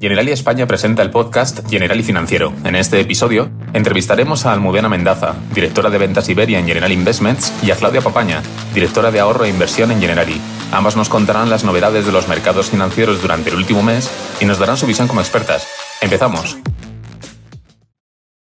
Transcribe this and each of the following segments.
Generali España presenta el podcast Generali Financiero. En este episodio entrevistaremos a Almudena Mendaza, directora de ventas Iberia en Generali Investments, y a Claudia Papaña, directora de ahorro e inversión en Generali. Ambas nos contarán las novedades de los mercados financieros durante el último mes y nos darán su visión como expertas. Empezamos.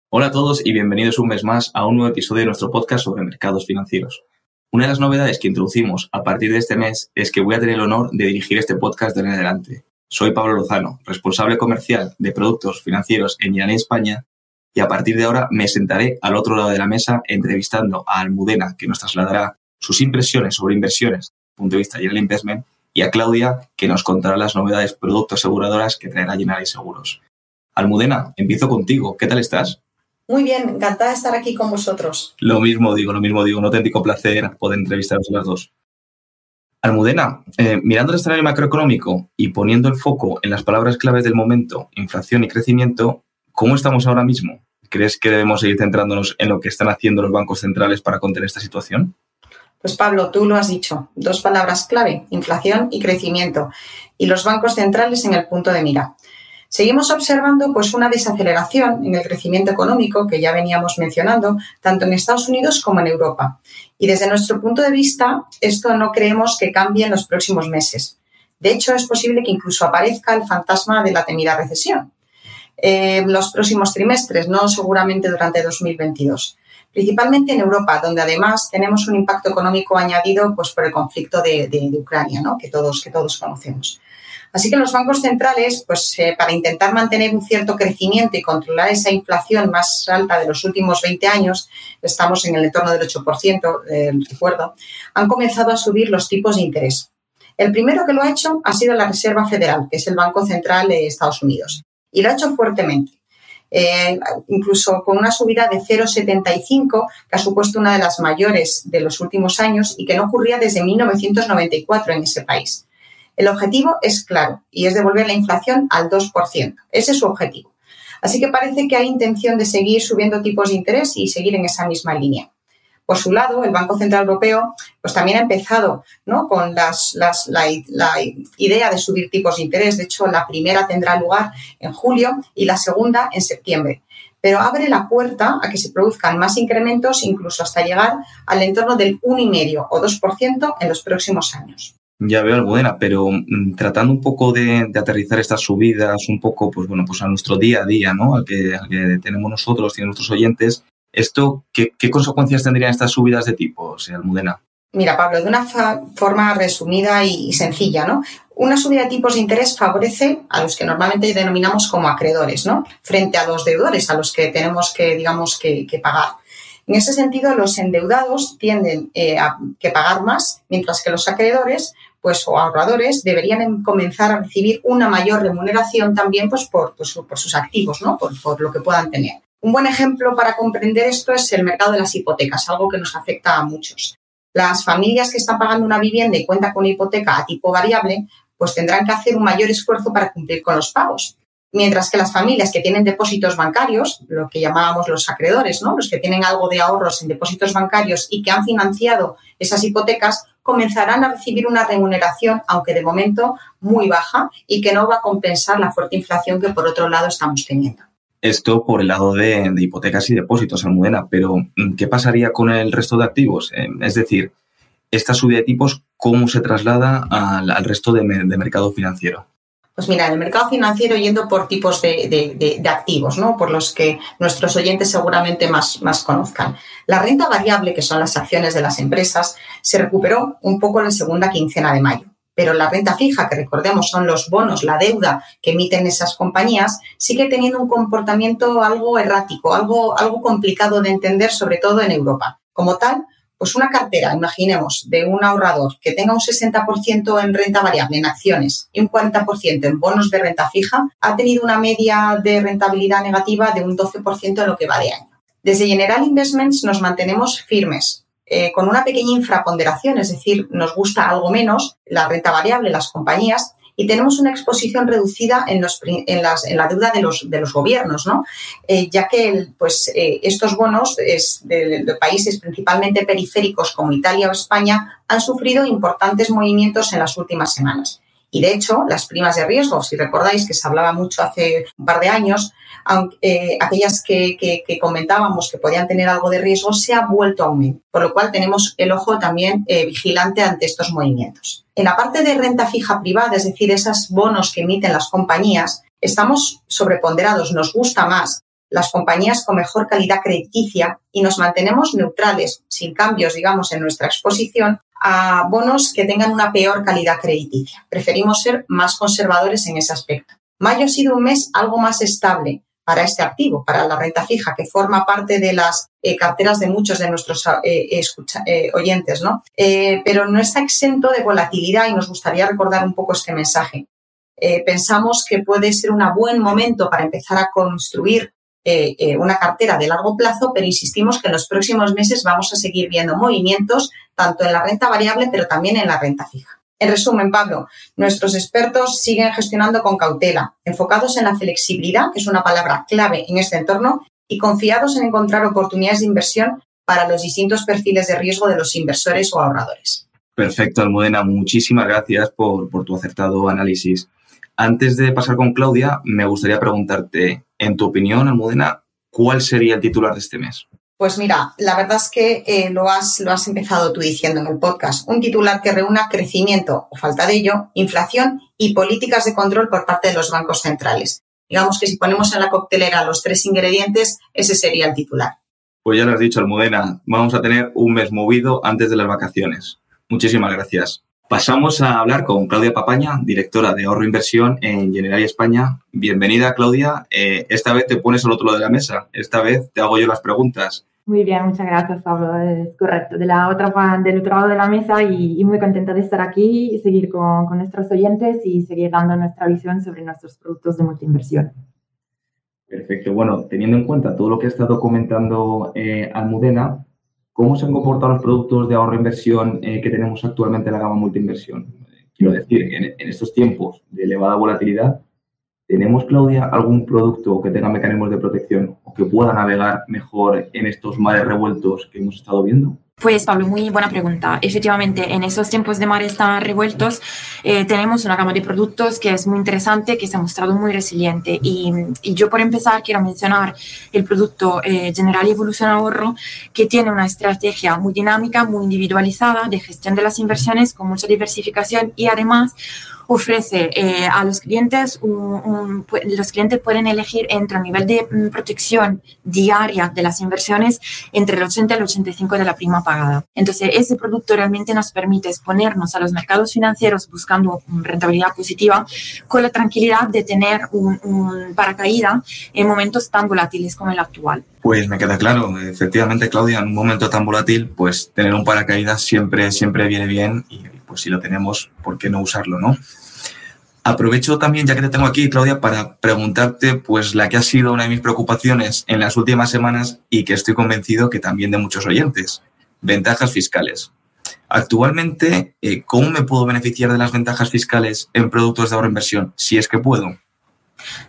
Hola a todos y bienvenidos un mes más a un nuevo episodio de nuestro podcast sobre mercados financieros. Una de las novedades que introducimos a partir de este mes es que voy a tener el honor de dirigir este podcast de en adelante. Soy Pablo Lozano, responsable comercial de productos financieros en Irán España, y a partir de ahora me sentaré al otro lado de la mesa entrevistando a Almudena, que nos trasladará sus impresiones sobre inversiones desde el punto de vista de General Investment, y a Claudia, que nos contará las novedades productos aseguradoras que traerá General Seguros. Almudena, empiezo contigo. ¿Qué tal estás? Muy bien, encantada de estar aquí con vosotros. Lo mismo digo, lo mismo digo. Un auténtico placer poder entrevistaros a las dos. Almudena, eh, mirando el escenario macroeconómico y poniendo el foco en las palabras claves del momento, inflación y crecimiento, ¿cómo estamos ahora mismo? ¿Crees que debemos seguir centrándonos en lo que están haciendo los bancos centrales para contener esta situación? Pues Pablo, tú lo has dicho, dos palabras clave, inflación y crecimiento, y los bancos centrales en el punto de mira. Seguimos observando pues, una desaceleración en el crecimiento económico que ya veníamos mencionando, tanto en Estados Unidos como en Europa. Y desde nuestro punto de vista, esto no creemos que cambie en los próximos meses. De hecho, es posible que incluso aparezca el fantasma de la temida recesión. en eh, los próximos trimestres, no seguramente durante 2022 principalmente en Europa, donde además tenemos un impacto económico añadido pues, por el conflicto de, Ucrania, ¿no? que, todos, que todos conocemos. Así que los bancos centrales, pues eh, para intentar mantener un cierto crecimiento y controlar esa inflación más alta de los últimos 20 años, estamos en el entorno del 8%, eh, recuerdo, han comenzado a subir los tipos de interés. El primero que lo ha hecho ha sido la Reserva Federal, que es el Banco Central de Estados Unidos, y lo ha hecho fuertemente. Eh, incluso con una subida de 0,75, que ha supuesto una de las mayores de los últimos años y que no ocurría desde 1994 en ese país. El objetivo es claro y es devolver la inflación al 2%. Ese es su objetivo. Así que parece que hay intención de seguir subiendo tipos de interés y seguir en esa misma línea. Por su lado, el Banco Central Europeo pues también ha empezado ¿no? con las, la, idea de subir tipos de interés. De hecho, la primera tendrá lugar en julio y la segunda en septiembre. Pero abre la puerta a que se produzcan más incrementos, incluso hasta llegar al entorno del 1,5 o 2% en los próximos años. Ya veo algo buena, pero mm, tratando un poco de, aterrizar estas subidas un poco, pues bueno, pues a nuestro día a día, ¿no? Al que, tenemos nosotros, tienen nuestros oyentes, ¿esto qué, consecuencias tendrían estas subidas de tipo, sea, Almudena? Mira, Pablo, de una forma resumida y, sencilla, ¿no? Una subida de tipos de interés favorece a los que normalmente denominamos como acreedores, ¿no? Frente a los deudores, a los que tenemos que, digamos, que, pagar. En ese sentido, los endeudados tienden eh, a que pagar más, mientras que los acreedores pues, o ahorradores deberían comenzar a recibir una mayor remuneración también pues, por, pues, sus activos, ¿no? Por, por, lo que puedan tener. Un buen ejemplo para comprender esto es el mercado de las hipotecas, algo que nos afecta a muchos. Las familias que están pagando una vivienda y cuentan con una hipoteca a tipo variable, pues tendrán que hacer un mayor esfuerzo para cumplir con los pagos. Mientras que las familias que tienen depósitos bancarios, lo que llamábamos los acreedores, ¿no? los que tienen algo de ahorros en depósitos bancarios y que han financiado esas hipotecas, comenzarán a recibir una remuneración, aunque de momento muy baja, y que no va a compensar la fuerte inflación que por otro lado estamos teniendo. Esto por el lado de, hipotecas y depósitos, Almudena, pero mm, ¿qué pasaría con el resto de activos? Eh, es decir, esta subida de tipos, ¿cómo se traslada al, resto de mercado financiero? Pues mira, el mercado financiero yendo por tipos de, activos, ¿no? Por los que nuestros oyentes seguramente más, más conozcan. La renta variable, que son las acciones de las empresas, se recuperó un poco en la segunda quincena de mayo. Pero la renta fija, que recordemos son los bonos, la deuda que emiten esas compañías, sigue teniendo un comportamiento algo errático, algo, algo complicado de entender, sobre todo en Europa. Como tal, pues una cartera, imaginemos, de un ahorrador que tenga un 60% en renta variable, en acciones, y un 40% en bonos de renta fija, ha tenido una media de rentabilidad negativa de un 12% en lo que va de año. Desde General Investments nos mantenemos firmes, eh, con una pequeña infraponderación, es decir, nos gusta algo menos la renta variable, las compañías, y tenemos una exposición reducida en, la deuda de los, gobiernos, ¿no? Eh, ya que pues, eh, estos bonos de, países principalmente periféricos como Italia o España han sufrido importantes movimientos en las últimas semanas. Y de hecho, las primas de riesgo, si recordáis que se hablaba mucho hace un par de años, aunque, eh, aquellas que, comentábamos que podían tener algo de riesgo, se ha vuelto a aumentar, por lo cual tenemos el ojo también eh, vigilante ante estos movimientos. En la parte de renta fija privada, es decir, esos bonos que emiten las compañías, estamos sobreponderados, nos gusta más las compañías con mejor calidad crediticia y nos mantenemos neutrales, sin cambios, digamos, en nuestra exposición a bonos que tengan una peor calidad crediticia. Preferimos ser más conservadores en ese aspecto. Mayo ha sido un mes algo más estable para este activo, para la renta fija, que forma parte de las eh, carteras de muchos de nuestros eh, eh, oyentes, ¿no? pero no está exento de volatilidad y nos gustaría recordar un poco este mensaje. pensamos que puede ser un buen momento para empezar a construir eh, eh, una cartera de largo plazo, pero insistimos que en los próximos meses vamos a seguir viendo movimientos tanto en la renta variable, pero también en la renta fija. En resumen, Pablo, nuestros expertos siguen gestionando con cautela, enfocados en la flexibilidad, que es una palabra clave en este entorno, y confiados en encontrar oportunidades de inversión para los distintos perfiles de riesgo de los inversores o ahorradores. Perfecto, Almudena. Muchísimas gracias por, por tu acertado análisis. Antes de pasar con Claudia, me gustaría preguntarte, en tu opinión, Almudena, ¿cuál sería el titular de este mes? Pues mira, la verdad es que eh, lo, has, lo has empezado tú diciendo en el podcast. Un titular que reúna crecimiento o falta de ello, inflación y políticas de control por parte de los bancos centrales. Digamos que si ponemos en la coctelera los tres ingredientes, ese sería el titular. Pues ya lo has dicho, Almudena, vamos a tener un mes movido antes de las vacaciones. Muchísimas gracias. Pasamos a hablar con Claudia Papaña, directora de ahorro e inversión en Generali España. Bienvenida, Claudia. Eh, esta vez te pones al otro lado de la mesa. Esta vez te hago yo las preguntas. Muy bien, muchas gracias, Pablo. Es correcto. De la otra, del otro lado de la mesa y, muy contenta de estar aquí y seguir con, con, nuestros oyentes y seguir dando nuestra visión sobre nuestros productos de multiinversión. Perfecto. Bueno, teniendo en cuenta todo lo que ha estado comentando eh, Almudena, ¿Cómo se han comportado los productos de ahorro e inversión eh, que tenemos actualmente en la gama multiinversión? Quiero decir, en, en, estos tiempos de elevada volatilidad, ¿tenemos, Claudia, algún producto que tenga mecanismos de protección o que pueda navegar mejor en estos mares revueltos que hemos estado viendo? Pues Pablo, muy buena pregunta. Efectivamente, en esos tiempos de mares tan revueltos eh, tenemos una gama de productos que es muy interesante, que se ha mostrado muy resiliente. Y, yo por empezar quiero mencionar el producto eh, General Evolución Ahorro, que tiene una estrategia muy dinámica, muy individualizada de gestión de las inversiones con mucha diversificación y además ofrece eh, a los clientes, los clientes pueden elegir entre el nivel de mm, protección diaria de las inversiones entre el 80 y el 85 de la prima pagada. Entonces, ese producto realmente nos permite exponernos a los mercados financieros buscando rentabilidad positiva con la tranquilidad de tener un, un paracaída en momentos tan volátiles como el actual. Pues me queda claro, efectivamente, Claudia, en un momento tan volátil, pues tener un paracaídas siempre, siempre viene bien y pues si lo tenemos, ¿por qué no usarlo, no? Aprovecho también, ya que te tengo aquí, Claudia, para preguntarte, pues, la que ha sido una de mis preocupaciones en las últimas semanas y que estoy convencido que también de muchos oyentes, ventajas fiscales. Actualmente, eh, ¿cómo me puedo beneficiar de las ventajas fiscales en productos de ahorro e inversión, si es que puedo?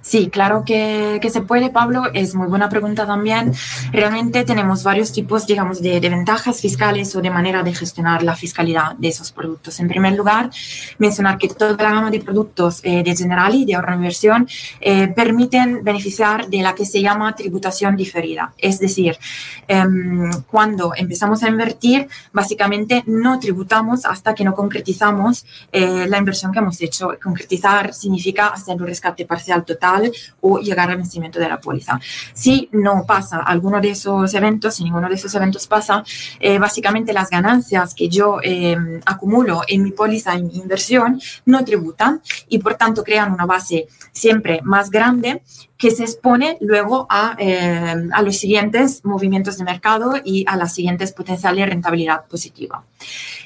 Sí, claro que, se puede, Pablo. Es muy buena pregunta también. Realmente tenemos varios tipos, digamos, de, ventajas fiscales o de manera de gestionar la fiscalidad de esos productos. En primer lugar, mencionar que toda la gama de productos eh, de Generali, de ahorro inversión, eh, permiten beneficiar de la que se llama tributación diferida. Es decir, em, cuando empezamos a invertir, básicamente no tributamos hasta que no concretizamos eh, la inversión que hemos hecho. Concretizar significa hacer un rescate parcial total o llegar al vencimiento de la póliza. Si no pasa alguno de esos eventos, si ninguno de esos eventos pasa, eh, básicamente las ganancias que yo eh, acumulo en mi póliza, en mi inversión, no tributan y por tanto crean una base siempre más grande que se expone luego a, eh, a, los siguientes movimientos de mercado y a las siguientes potenciales rentabilidad positiva.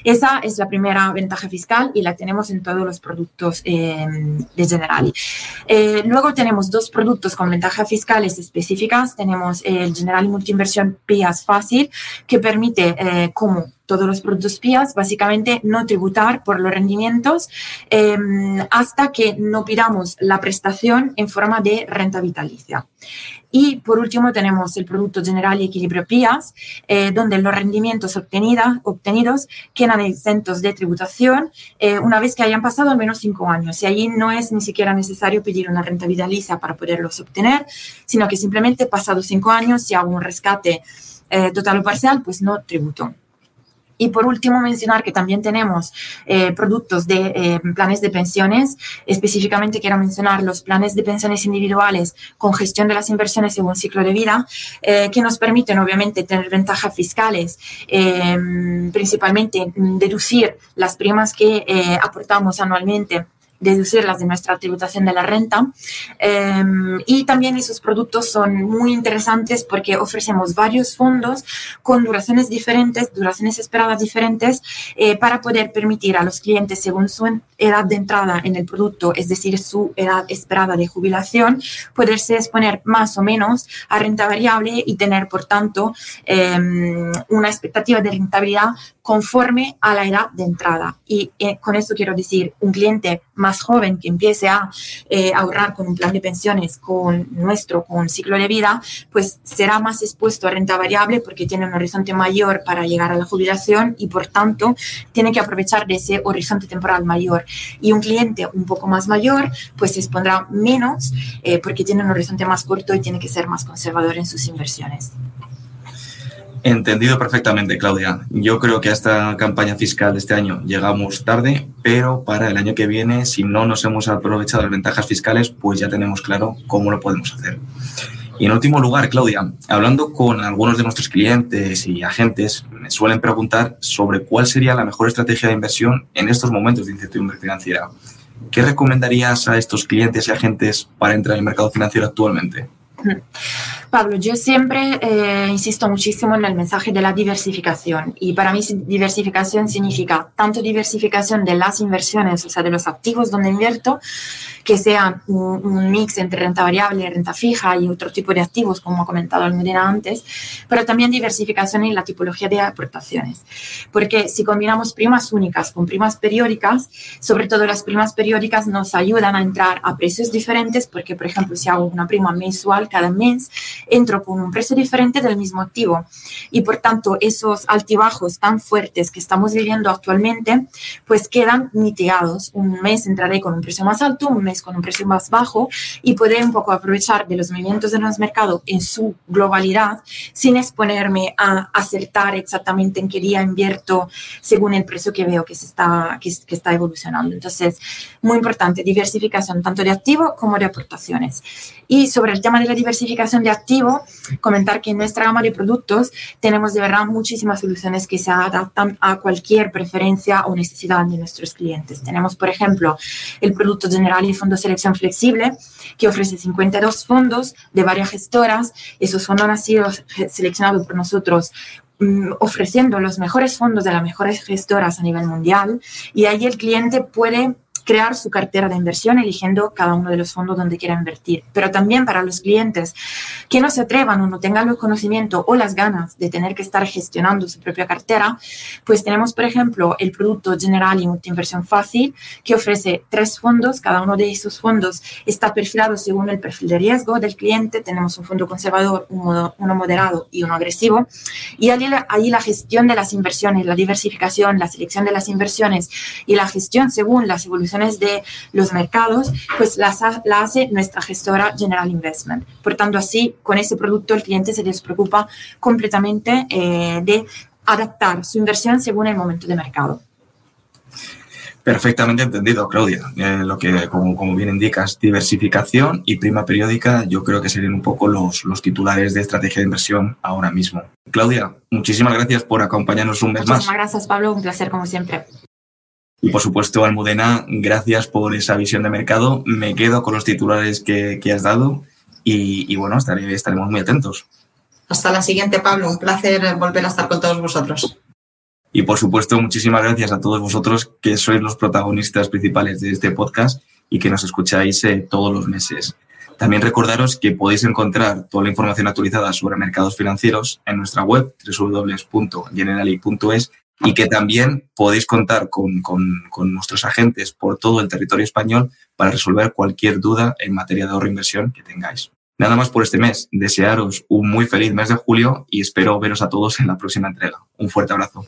Esa es la primera ventaja fiscal y la tenemos en todos los productos eh, de Generali. Eh, luego tenemos dos productos con ventajas fiscales específicas. Tenemos el Generali Multiinversión PIAS Fácil, que permite, como todos los productos PIAs, básicamente no tributar por los rendimientos em, hasta que no pidamos la prestación en forma de renta vitalicia. Y por último tenemos el Producto General y Equilibrio PIAS, eh, donde los rendimientos obtenidos quedan exentos de tributación eh, una vez que hayan pasado al menos cinco años. Y allí no es ni siquiera necesario pedir una renta vitalicia para poderlos obtener, sino que simplemente pasados cinco años, si hago un rescate eh, total o parcial, pues no tributo. Y por último, mencionar que también tenemos eh, productos de eh, planes de pensiones. Específicamente quiero mencionar los planes de pensiones individuales con gestión de las inversiones según ciclo de vida, eh, que nos permiten obviamente tener ventajas fiscales, principalmente deducir las primas que aportamos anualmente deducirlas de nuestra tributación de la renta. Em, y también esos productos son muy interesantes porque ofrecemos varios fondos con duraciones diferentes, duraciones esperadas diferentes, eh, para poder permitir a los clientes, según su edad de entrada en el producto, es decir, su edad esperada de jubilación, poderse exponer más o menos a renta variable y tener, por tanto, em, una expectativa de rentabilidad conforme a la edad de entrada. Y eh, con eso quiero decir, un cliente más joven que empiece a eh, ahorrar con un plan de pensiones con nuestro, con ciclo de vida, pues será más expuesto a renta variable porque tiene un horizonte mayor para llegar a la jubilación y por tanto tiene que aprovechar de ese horizonte temporal mayor. Y un cliente un poco más mayor, pues se expondrá menos eh, porque tiene un horizonte más corto y tiene que ser más conservador en sus inversiones. Entendido perfectamente, Claudia. Yo creo que a esta campaña fiscal de este año llegamos tarde, pero para el año que viene, si no nos hemos aprovechado las ventajas fiscales, pues ya tenemos claro cómo lo podemos hacer. Y en último lugar, Claudia, hablando con algunos de nuestros clientes y agentes, me suelen preguntar sobre cuál sería la mejor estrategia de inversión en estos momentos de incertidumbre financiera. ¿Qué recomendarías a estos clientes y agentes para entrar en el mercado financiero actualmente? Pablo, yo siempre eh, insisto muchísimo en el mensaje de la diversificación y para mí diversificación significa tanto diversificación de las inversiones, o sea, de los activos donde invierto, que sean un, mix entre renta variable, renta fija y otro tipo de activos, como ha comentado Almudena antes, pero también diversificación en la tipología de aportaciones. Porque si combinamos primas únicas con primas periódicas, sobre todo las primas periódicas nos ayudan a entrar a precios diferentes, porque, por ejemplo, si hago una prima mensual, cada mes entro con un precio diferente del mismo activo. Y por tanto, esos altibajos tan fuertes que estamos viviendo actualmente, pues quedan mitigados. Un mes entraré con un precio más alto, un mes con un precio más bajo y poder un poco aprovechar de los movimientos de los mercados en su globalidad sin exponerme a acertar exactamente en qué día invierto según el precio que veo que, se está, que, que está evolucionando. Entonces, muy importante, diversificación tanto de activo como de aportaciones. Y sobre el tema de la diversificación de comentar que en nuestra gama de productos tenemos de verdad muchísimas soluciones que se adaptan a cualquier preferencia o necesidad de nuestros clientes. Tenemos, por ejemplo, el producto general y fondo selección flexible, que ofrece 52 fondos de varias gestoras. Esos fondos han sido seleccionados por nosotros mm, ofreciendo los mejores fondos de las mejores gestoras a nivel mundial y ahí el cliente puede crear su cartera de inversión eligiendo cada uno de los fondos donde quiera invertir. Pero también para los clientes que no se atrevan o no tengan el conocimiento o las ganas de tener que estar gestionando su propia cartera, pues tenemos, por ejemplo, el producto general y multiinversión fácil que ofrece tres fondos. Cada uno de esos fondos está perfilado según el perfil de riesgo del cliente. Tenemos un fondo conservador, uno, moderado y uno agresivo. Y ahí, ahí la gestión de las inversiones, la diversificación, la selección de las inversiones y la gestión según las evoluciones de los mercados, pues la hace nuestra gestora General Investment. Por tanto, así, con ese producto el cliente se despreocupa completamente eh, de adaptar su inversión según el momento de mercado. Perfectamente entendido, Claudia. Eh, lo que, como, como, bien indicas, diversificación y prima periódica, yo creo que serían un poco los, los titulares de estrategia de inversión ahora mismo. Claudia, muchísimas gracias por acompañarnos un mes más. Muchísimas gracias, Pablo. Un placer, como siempre. Y por supuesto, Almudena, gracias por esa visión de mercado. Me quedo con los titulares que, has dado y, bueno, estaremos muy atentos. Hasta la siguiente, Pablo. Un placer volver a estar con todos vosotros. Y por supuesto, muchísimas gracias a todos vosotros que sois los protagonistas principales de este podcast y que nos escucháis eh, todos los meses. También recordaros que podéis encontrar toda la información actualizada sobre mercados financieros en nuestra web www.generali.es y que también podéis contar con, con, nuestros agentes por todo el territorio español para resolver cualquier duda en materia de ahorro e inversión que tengáis. Nada más por este mes. Desearos un muy feliz mes de julio y espero veros a todos en la próxima entrega. Un fuerte abrazo.